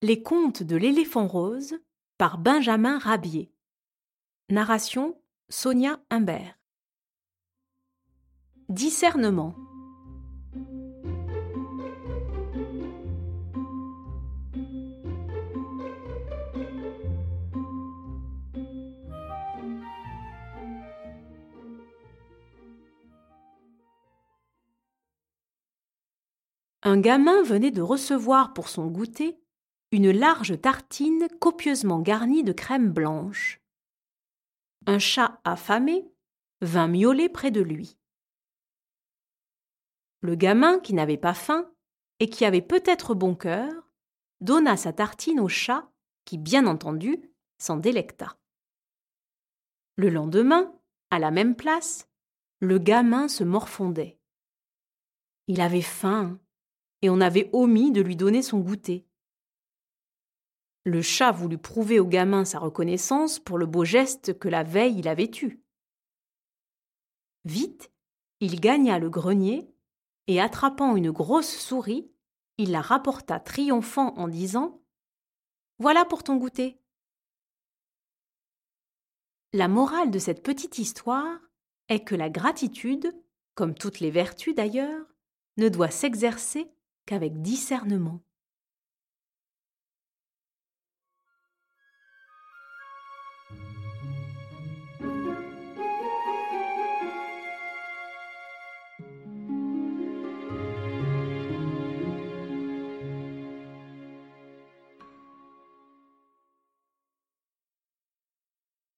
Les contes de l'éléphant rose par Benjamin Rabier. Narration Sonia Humbert. Discernement. Un gamin venait de recevoir pour son goûter une large tartine copieusement garnie de crème blanche. Un chat affamé vint miauler près de lui. Le gamin, qui n'avait pas faim et qui avait peut-être bon cœur, donna sa tartine au chat, qui, bien entendu, s'en délecta. Le lendemain, à la même place, le gamin se morfondait. Il avait faim, et on avait omis de lui donner son goûter. Le chat voulut prouver au gamin sa reconnaissance pour le beau geste que la veille il avait eu. Vite, il gagna le grenier et attrapant une grosse souris, il la rapporta triomphant en disant Voilà pour ton goûter. La morale de cette petite histoire est que la gratitude, comme toutes les vertus d'ailleurs, ne doit s'exercer qu'avec discernement.